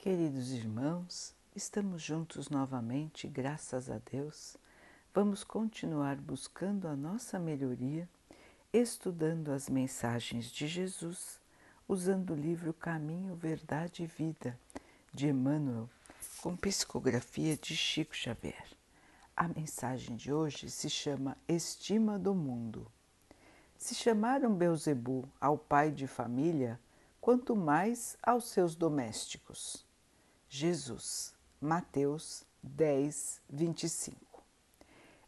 Queridos irmãos, estamos juntos novamente, graças a Deus. Vamos continuar buscando a nossa melhoria, estudando as mensagens de Jesus, usando o livro Caminho, Verdade e Vida de Emmanuel, com psicografia de Chico Xavier. A mensagem de hoje se chama Estima do Mundo. Se chamaram Beuzebu ao pai de família, quanto mais aos seus domésticos. Jesus, Mateus 10, 25.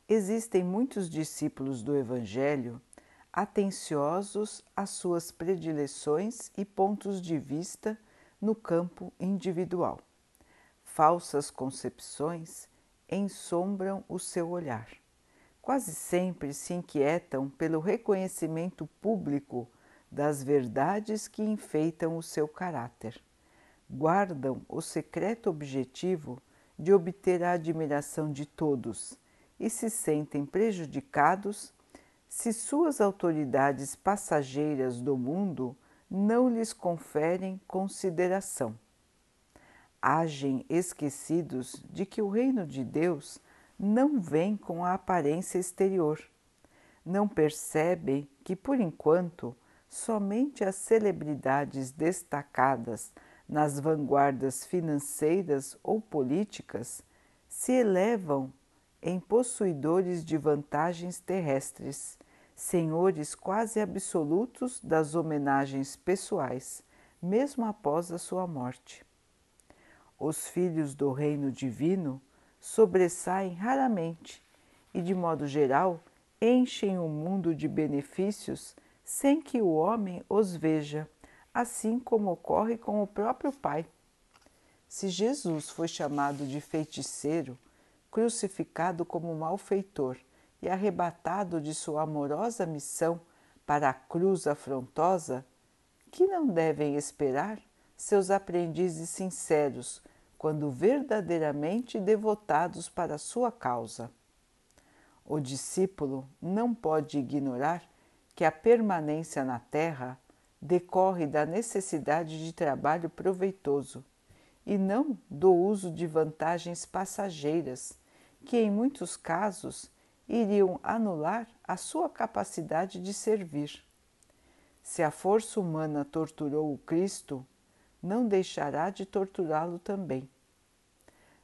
Existem muitos discípulos do Evangelho atenciosos às suas predileções e pontos de vista no campo individual. Falsas concepções ensombram o seu olhar. Quase sempre se inquietam pelo reconhecimento público das verdades que enfeitam o seu caráter guardam o secreto objetivo de obter a admiração de todos e se sentem prejudicados se suas autoridades passageiras do mundo não lhes conferem consideração. Agem esquecidos de que o reino de Deus não vem com a aparência exterior. Não percebem que, por enquanto, somente as celebridades destacadas nas vanguardas financeiras ou políticas se elevam em possuidores de vantagens terrestres, senhores quase absolutos das homenagens pessoais, mesmo após a sua morte. Os filhos do reino divino sobressaem raramente e, de modo geral, enchem o mundo de benefícios sem que o homem os veja assim como ocorre com o próprio Pai. Se Jesus foi chamado de feiticeiro, crucificado como malfeitor e arrebatado de sua amorosa missão para a cruz afrontosa, que não devem esperar seus aprendizes sinceros quando verdadeiramente devotados para sua causa. O discípulo não pode ignorar que a permanência na terra decorre da necessidade de trabalho proveitoso e não do uso de vantagens passageiras, que em muitos casos iriam anular a sua capacidade de servir. Se a força humana torturou o Cristo, não deixará de torturá-lo também.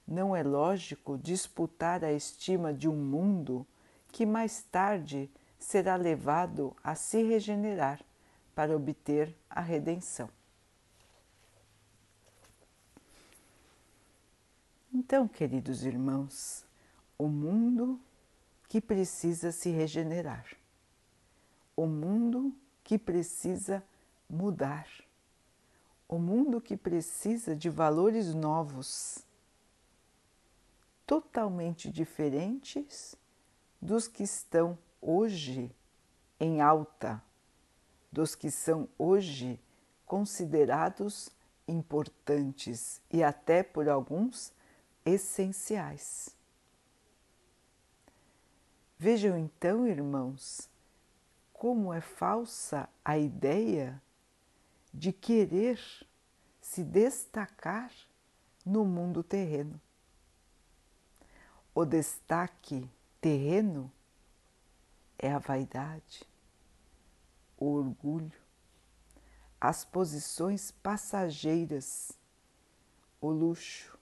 Não é lógico disputar a estima de um mundo que mais tarde será levado a se regenerar para obter a redenção. Então, queridos irmãos, o mundo que precisa se regenerar, o mundo que precisa mudar, o mundo que precisa de valores novos, totalmente diferentes dos que estão hoje em alta dos que são hoje considerados importantes e até por alguns essenciais. Vejam então, irmãos, como é falsa a ideia de querer se destacar no mundo terreno. O destaque terreno é a vaidade o orgulho, as posições passageiras, o luxo,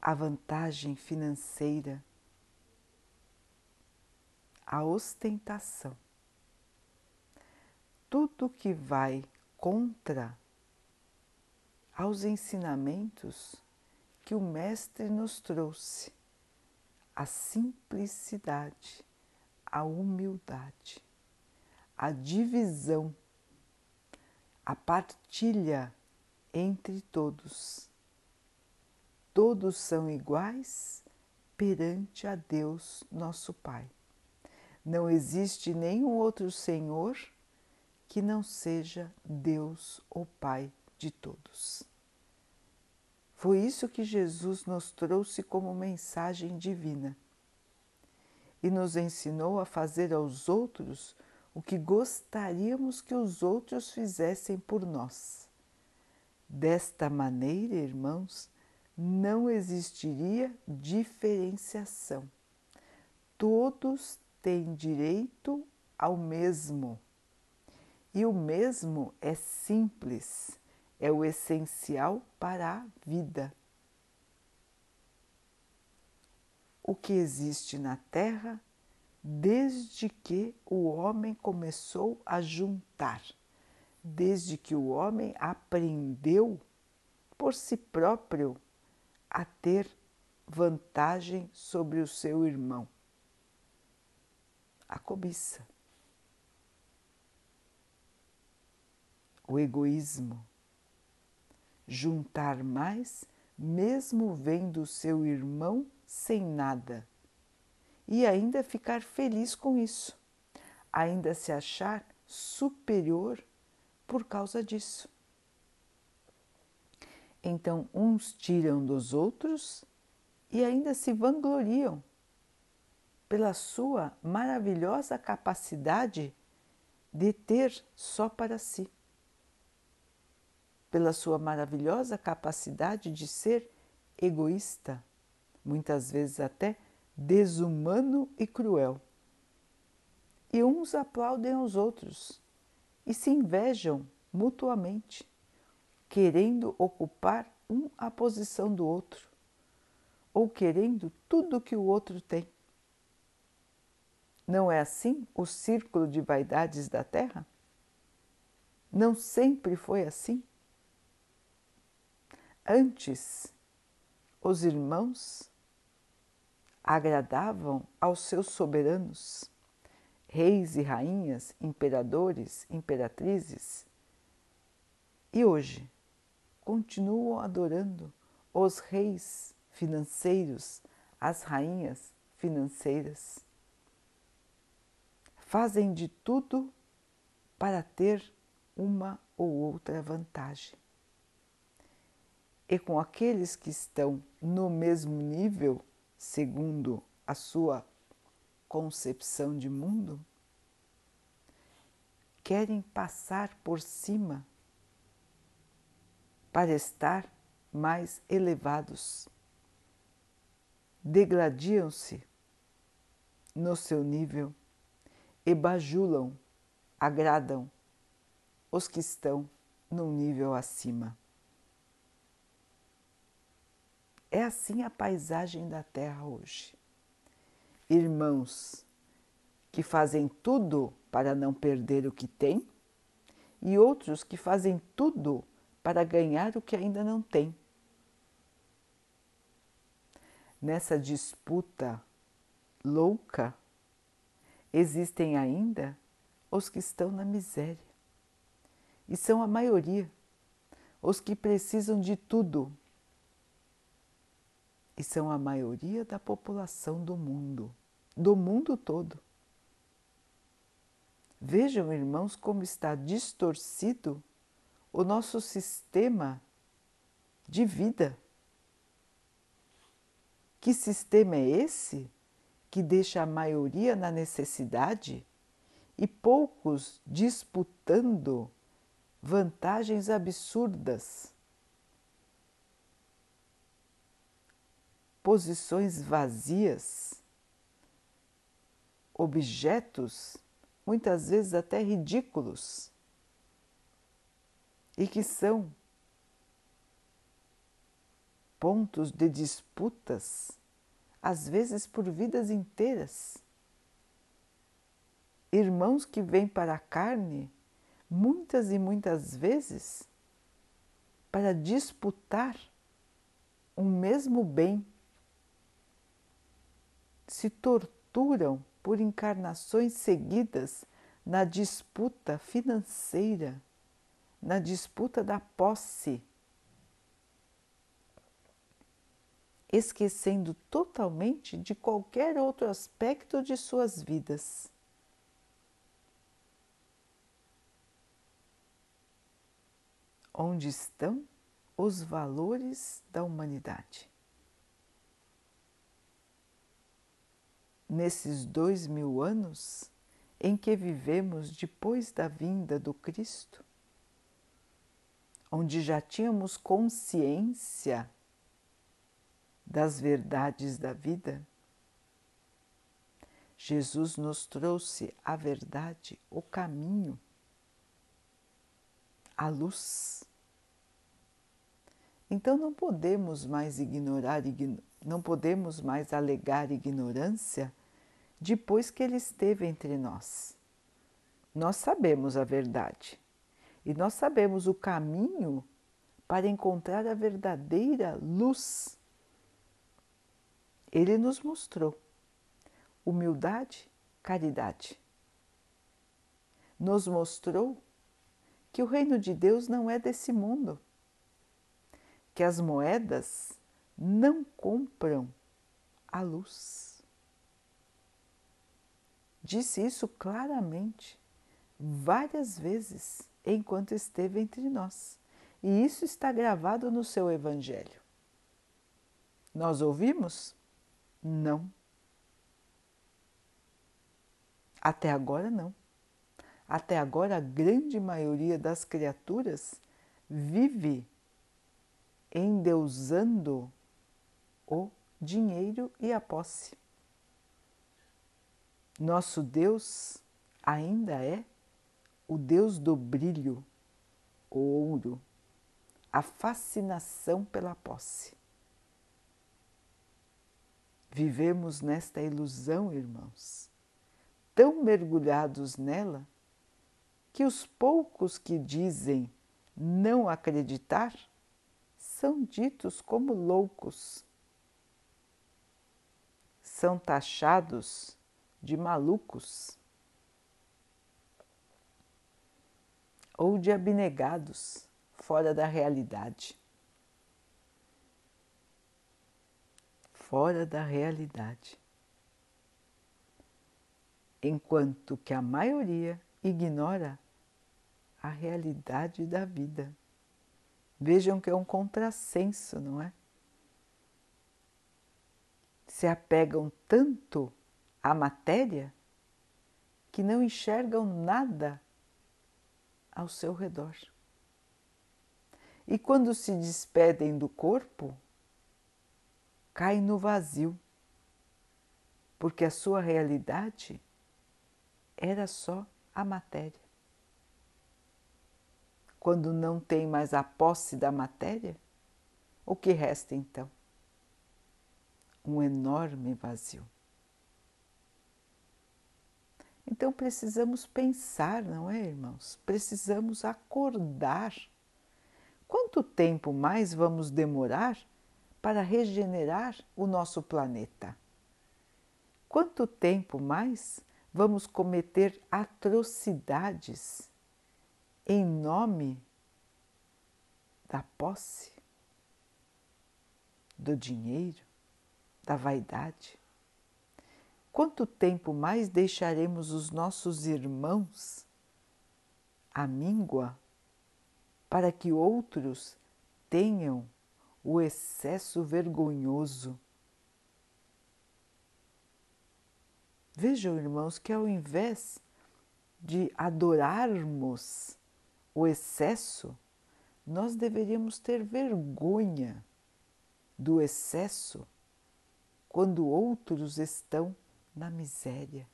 a vantagem financeira, a ostentação. Tudo que vai contra aos ensinamentos que o Mestre nos trouxe, a simplicidade a humildade, a divisão, a partilha entre todos. Todos são iguais perante a Deus, nosso Pai. Não existe nenhum outro Senhor que não seja Deus, o Pai de todos. Foi isso que Jesus nos trouxe como mensagem divina e nos ensinou a fazer aos outros o que gostaríamos que os outros fizessem por nós. Desta maneira, irmãos, não existiria diferenciação. Todos têm direito ao mesmo. E o mesmo é simples, é o essencial para a vida. O que existe na Terra desde que o homem começou a juntar, desde que o homem aprendeu por si próprio a ter vantagem sobre o seu irmão. A cobiça, o egoísmo, juntar mais, mesmo vendo o seu irmão sem nada. E ainda ficar feliz com isso, ainda se achar superior por causa disso. Então, uns tiram dos outros e ainda se vangloriam pela sua maravilhosa capacidade de ter só para si, pela sua maravilhosa capacidade de ser egoísta, muitas vezes até desumano e cruel. E uns aplaudem aos outros e se invejam mutuamente, querendo ocupar um a posição do outro, ou querendo tudo que o outro tem. Não é assim o círculo de vaidades da Terra? Não sempre foi assim? Antes, os irmãos agradavam aos seus soberanos, reis e rainhas, imperadores, imperatrizes, e hoje continuam adorando os reis financeiros, as rainhas financeiras. Fazem de tudo para ter uma ou outra vantagem. E com aqueles que estão no mesmo nível segundo a sua concepção de mundo, querem passar por cima para estar mais elevados. Degradiam-se no seu nível e bajulam, agradam os que estão num nível acima. É assim a paisagem da Terra hoje. Irmãos que fazem tudo para não perder o que têm e outros que fazem tudo para ganhar o que ainda não têm. Nessa disputa louca, existem ainda os que estão na miséria. E são a maioria, os que precisam de tudo e são a maioria da população do mundo, do mundo todo. Vejam, irmãos, como está distorcido o nosso sistema de vida. Que sistema é esse que deixa a maioria na necessidade e poucos disputando vantagens absurdas? Posições vazias, objetos, muitas vezes até ridículos, e que são pontos de disputas, às vezes por vidas inteiras. Irmãos que vêm para a carne, muitas e muitas vezes, para disputar um mesmo bem se torturam por encarnações seguidas na disputa financeira, na disputa da posse, esquecendo totalmente de qualquer outro aspecto de suas vidas. Onde estão os valores da humanidade? Nesses dois mil anos em que vivemos depois da vinda do Cristo? onde já tínhamos consciência das verdades da vida, Jesus nos trouxe a verdade, o caminho, a luz. Então não podemos mais ignorar, não podemos mais alegar ignorância depois que ele esteve entre nós. Nós sabemos a verdade e nós sabemos o caminho para encontrar a verdadeira luz. Ele nos mostrou humildade, caridade. Nos mostrou que o reino de Deus não é desse mundo, que as moedas não compram a luz. Disse isso claramente, várias vezes, enquanto esteve entre nós. E isso está gravado no seu Evangelho. Nós ouvimos? Não. Até agora, não. Até agora, a grande maioria das criaturas vive endeusando o dinheiro e a posse. Nosso Deus ainda é o Deus do brilho, o ouro, a fascinação pela posse. Vivemos nesta ilusão, irmãos tão mergulhados nela que os poucos que dizem não acreditar são ditos como loucos. São taxados de malucos ou de abnegados fora da realidade. Fora da realidade enquanto que a maioria ignora a realidade da vida. Vejam que é um contrassenso, não é? Se apegam tanto à matéria que não enxergam nada ao seu redor. E quando se despedem do corpo, caem no vazio, porque a sua realidade era só a matéria. Quando não tem mais a posse da matéria, o que resta então? Um enorme vazio. Então precisamos pensar, não é, irmãos? Precisamos acordar. Quanto tempo mais vamos demorar para regenerar o nosso planeta? Quanto tempo mais vamos cometer atrocidades em nome da posse, do dinheiro, da vaidade? Quanto tempo mais deixaremos os nossos irmãos à míngua para que outros tenham o excesso vergonhoso? Vejam, irmãos, que ao invés de adorarmos o excesso, nós deveríamos ter vergonha do excesso quando outros estão na miséria.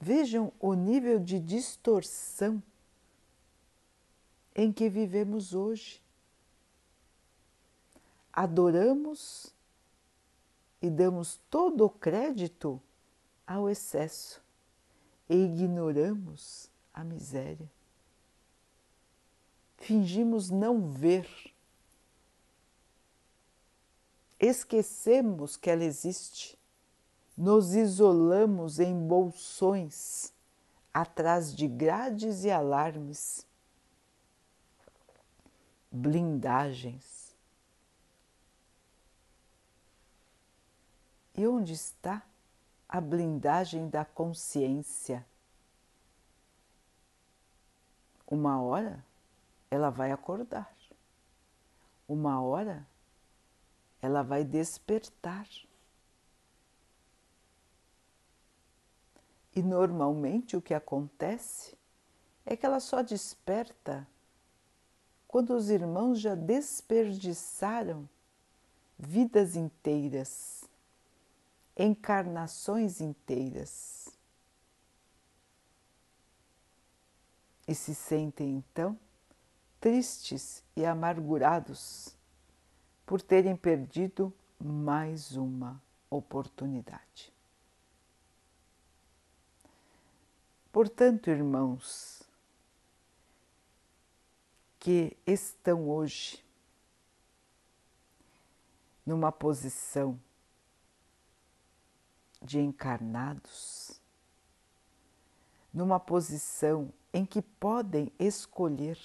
Vejam o nível de distorção em que vivemos hoje. Adoramos e damos todo o crédito ao excesso e ignoramos a miséria. Fingimos não ver. Esquecemos que ela existe. Nos isolamos em bolsões atrás de grades e alarmes, blindagens E onde está a blindagem da consciência? Uma hora ela vai acordar, uma hora ela vai despertar. E normalmente o que acontece é que ela só desperta quando os irmãos já desperdiçaram vidas inteiras, encarnações inteiras. E se sentem então tristes e amargurados por terem perdido mais uma oportunidade. Portanto, irmãos, que estão hoje numa posição de encarnados, numa posição em que podem escolher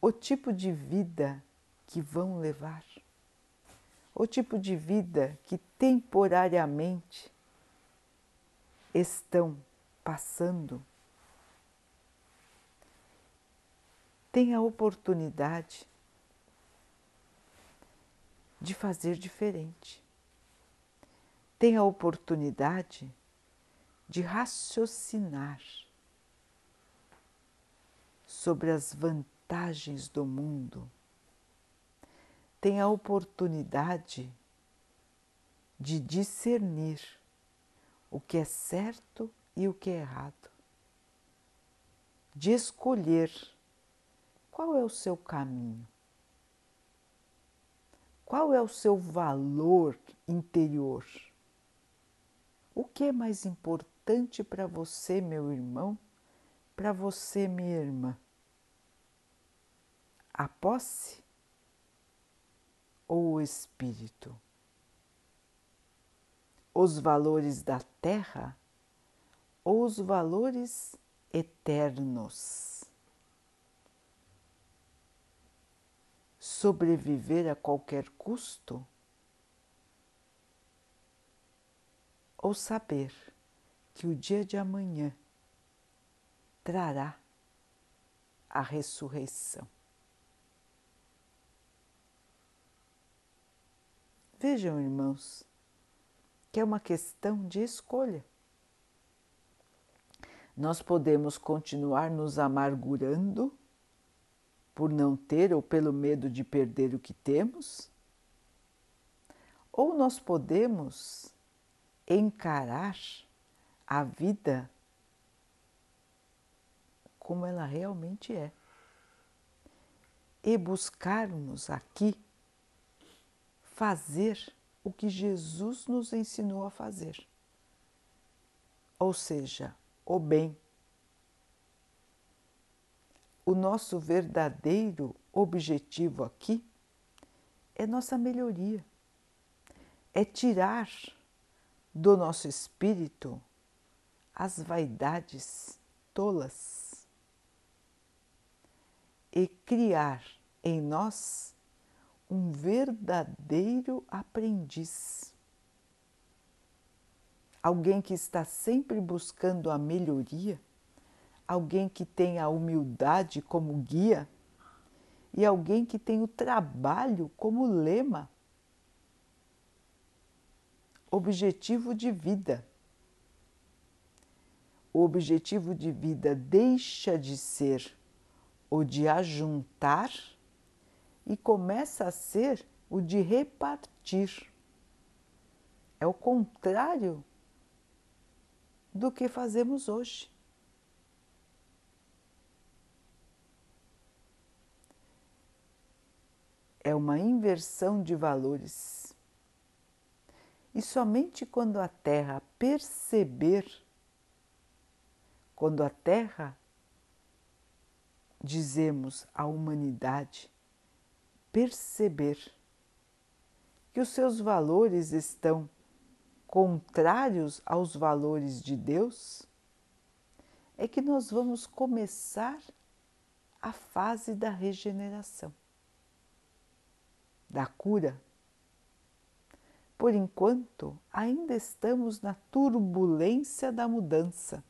o tipo de vida que vão levar, o tipo de vida que temporariamente estão passando. Tem a oportunidade de fazer diferente. Tem a oportunidade de raciocinar sobre as vantagens do mundo. Tem a oportunidade de discernir o que é certo e o que é errado, de escolher qual é o seu caminho, qual é o seu valor interior, o que é mais importante para você, meu irmão, para você, minha irmã? A posse ou o espírito? Os valores da terra ou os valores eternos. Sobreviver a qualquer custo? Ou saber que o dia de amanhã trará a ressurreição. Vejam, irmãos, que é uma questão de escolha. Nós podemos continuar nos amargurando por não ter ou pelo medo de perder o que temos, ou nós podemos encarar a vida como ela realmente é e buscarmos aqui fazer o que Jesus nos ensinou a fazer. Ou seja, o bem. O nosso verdadeiro objetivo aqui é nossa melhoria, é tirar do nosso espírito as vaidades tolas e criar em nós um verdadeiro aprendiz alguém que está sempre buscando a melhoria, alguém que tem a humildade como guia e alguém que tem o trabalho como lema. Objetivo de vida. O objetivo de vida deixa de ser o de ajuntar e começa a ser o de repartir. É o contrário do que fazemos hoje. É uma inversão de valores. E somente quando a Terra perceber, quando a Terra, dizemos a humanidade, perceber que os seus valores estão contrários aos valores de Deus, é que nós vamos começar a fase da regeneração, da cura. Por enquanto, ainda estamos na turbulência da mudança.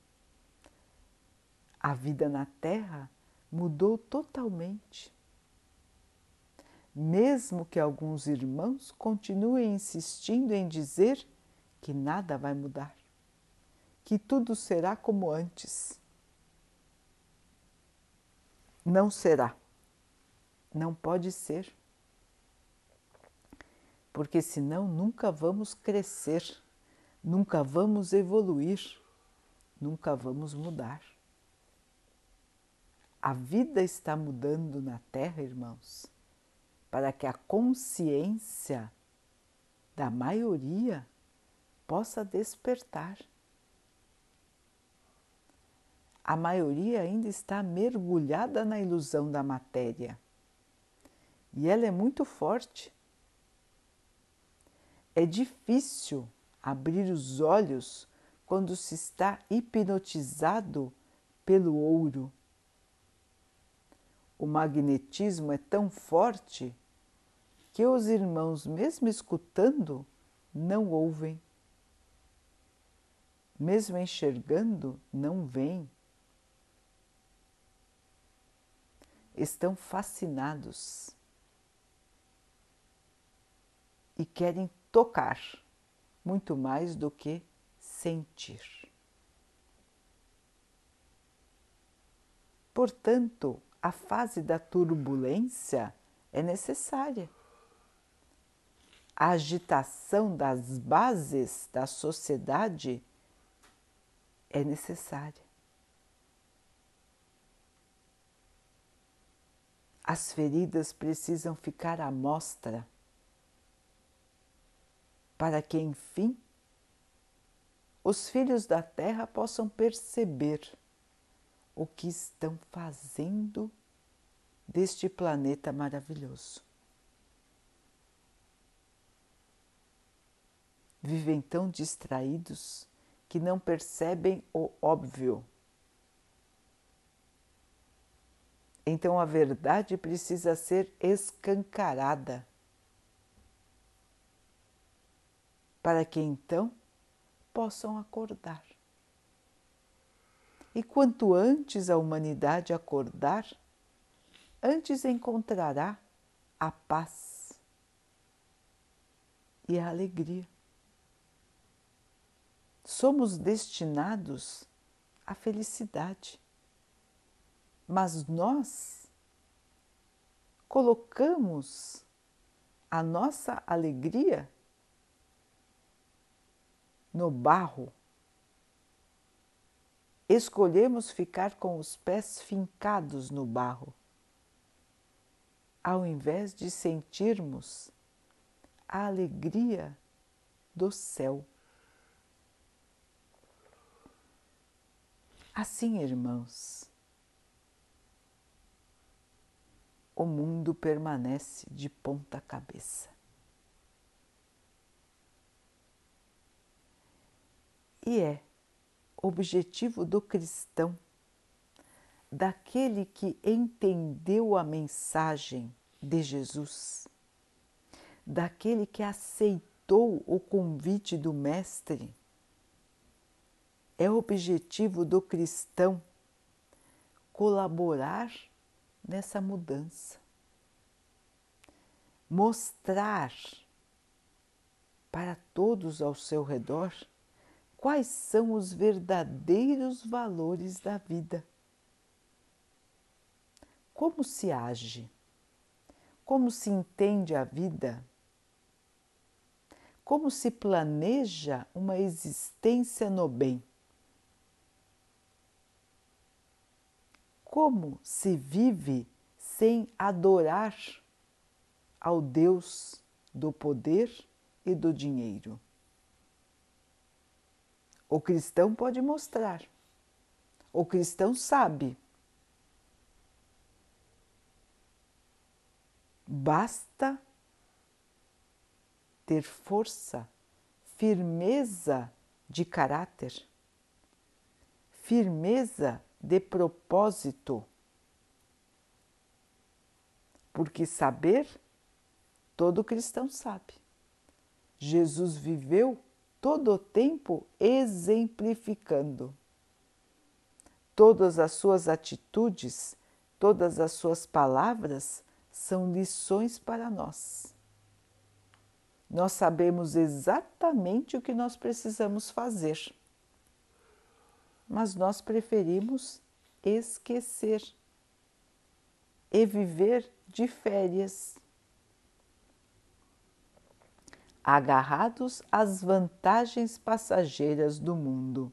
A vida na Terra mudou totalmente. Mesmo que alguns irmãos continuem insistindo em dizer que nada vai mudar, que tudo será como antes. não será. Não pode ser. Porque senão nunca vamos crescer, nunca vamos evoluir, nunca vamos mudar. A vida está mudando na Terra, irmãos, para que a consciência da maioria possa despertar. A maioria ainda está mergulhada na ilusão da matéria e ela é muito forte. É difícil abrir os olhos quando se está hipnotizado pelo ouro. O magnetismo é tão forte que os irmãos, mesmo escutando, não ouvem. Mesmo enxergando, não veem. Estão fascinados e querem tocar muito mais do que sentir. Portanto, a fase da turbulência é necessária a agitação das bases da sociedade é necessária. As feridas precisam ficar à mostra para que, enfim, os filhos da terra possam perceber o que estão fazendo deste planeta maravilhoso. Vivem tão distraídos que não percebem o óbvio. Então a verdade precisa ser escancarada para que então possam acordar. E quanto antes a humanidade acordar, antes encontrará a paz e a alegria somos destinados à felicidade. Mas nós colocamos a nossa alegria no barro. Escolhemos ficar com os pés fincados no barro, ao invés de sentirmos a alegria do céu. Assim, irmãos, o mundo permanece de ponta cabeça. E é objetivo do cristão, daquele que entendeu a mensagem de Jesus, daquele que aceitou o convite do Mestre é objetivo do cristão colaborar nessa mudança, mostrar para todos ao seu redor quais são os verdadeiros valores da vida. Como se age? Como se entende a vida? Como se planeja uma existência no bem? Como se vive sem adorar ao Deus do poder e do dinheiro? O cristão pode mostrar, o cristão sabe. Basta ter força, firmeza de caráter, firmeza de propósito. Porque saber, todo cristão sabe. Jesus viveu todo o tempo exemplificando. Todas as suas atitudes, todas as suas palavras são lições para nós. Nós sabemos exatamente o que nós precisamos fazer mas nós preferimos esquecer e viver de férias, agarrados às vantagens passageiras do mundo.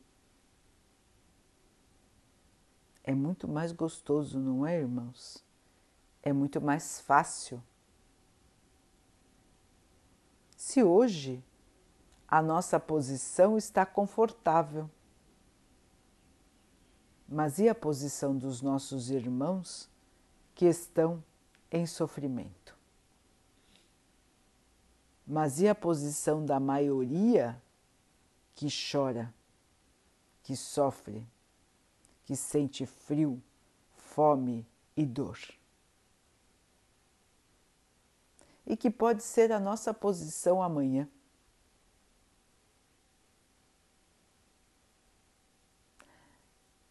É muito mais gostoso, não é, irmãos? É muito mais fácil. Se hoje a nossa posição está confortável, mas e a posição dos nossos irmãos que estão em sofrimento? Mas e a posição da maioria que chora, que sofre, que sente frio, fome e dor? E que pode ser a nossa posição amanhã.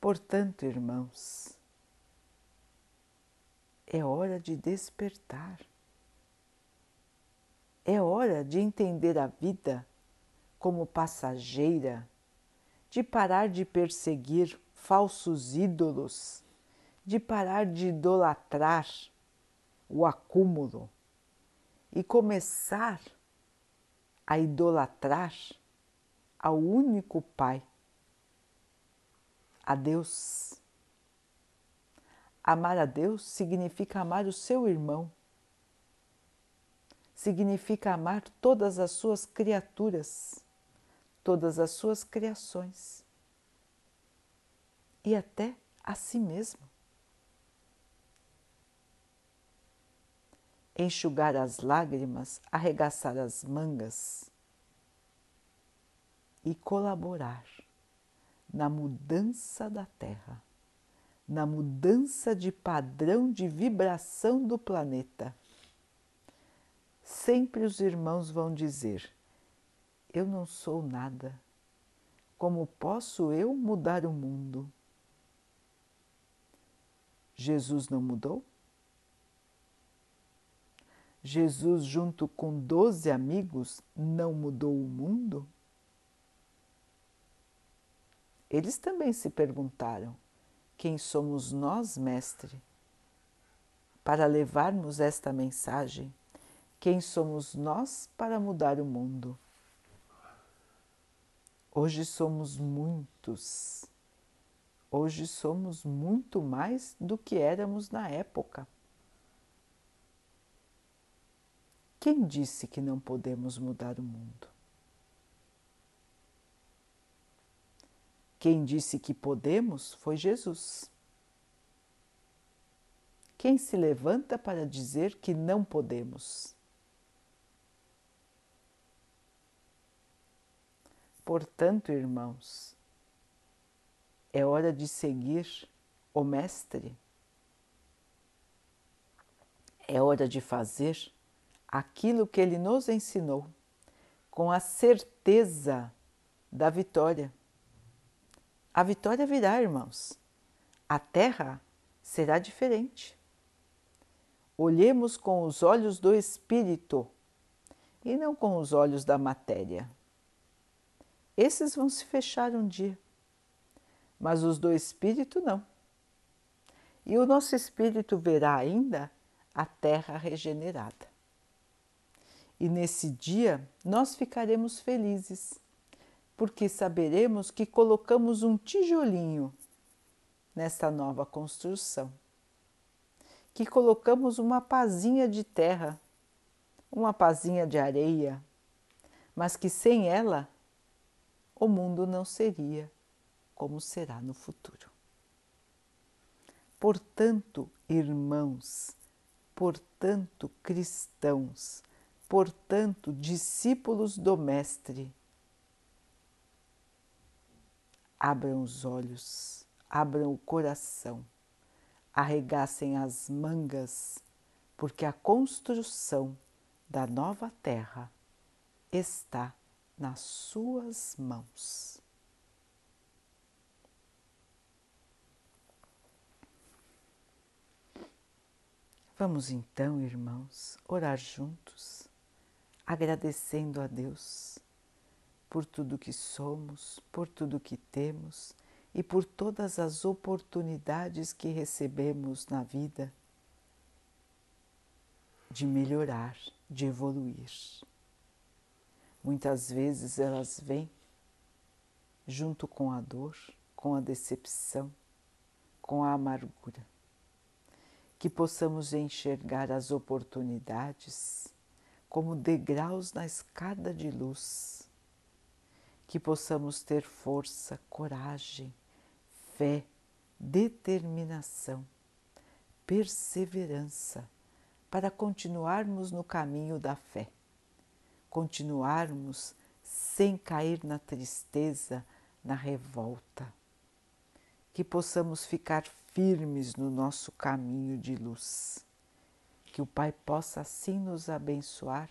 Portanto, irmãos, é hora de despertar. É hora de entender a vida como passageira, de parar de perseguir falsos ídolos, de parar de idolatrar o acúmulo e começar a idolatrar ao único Pai, a Deus. Amar a Deus significa amar o seu irmão significa amar todas as suas criaturas, todas as suas criações e até a si mesmo. Enxugar as lágrimas, arregaçar as mangas e colaborar na mudança da Terra, na mudança de padrão de vibração do planeta Sempre os irmãos vão dizer: Eu não sou nada. Como posso eu mudar o mundo? Jesus não mudou? Jesus, junto com doze amigos, não mudou o mundo? Eles também se perguntaram: quem somos nós, Mestre, para levarmos esta mensagem? Quem somos nós para mudar o mundo? Hoje somos muitos. Hoje somos muito mais do que éramos na época. Quem disse que não podemos mudar o mundo? Quem disse que podemos foi Jesus. Quem se levanta para dizer que não podemos? Portanto, irmãos, é hora de seguir o Mestre, é hora de fazer aquilo que ele nos ensinou, com a certeza da vitória. A vitória virá, irmãos. A terra será diferente. Olhemos com os olhos do Espírito e não com os olhos da matéria. Esses vão se fechar um dia, mas os do espírito não. E o nosso espírito verá ainda a terra regenerada. E nesse dia nós ficaremos felizes, porque saberemos que colocamos um tijolinho nesta nova construção, que colocamos uma pazinha de terra, uma pazinha de areia, mas que sem ela o mundo não seria como será no futuro. Portanto, irmãos, portanto, cristãos, portanto, discípulos do Mestre, abram os olhos, abram o coração, arregassem as mangas, porque a construção da nova terra está nas suas mãos. Vamos então, irmãos, orar juntos, agradecendo a Deus por tudo que somos, por tudo que temos e por todas as oportunidades que recebemos na vida de melhorar, de evoluir. Muitas vezes elas vêm junto com a dor, com a decepção, com a amargura. Que possamos enxergar as oportunidades como degraus na escada de luz. Que possamos ter força, coragem, fé, determinação, perseverança para continuarmos no caminho da fé, continuarmos sem cair na tristeza, na revolta. Que possamos ficar firmes no nosso caminho de luz. Que o Pai possa assim nos abençoar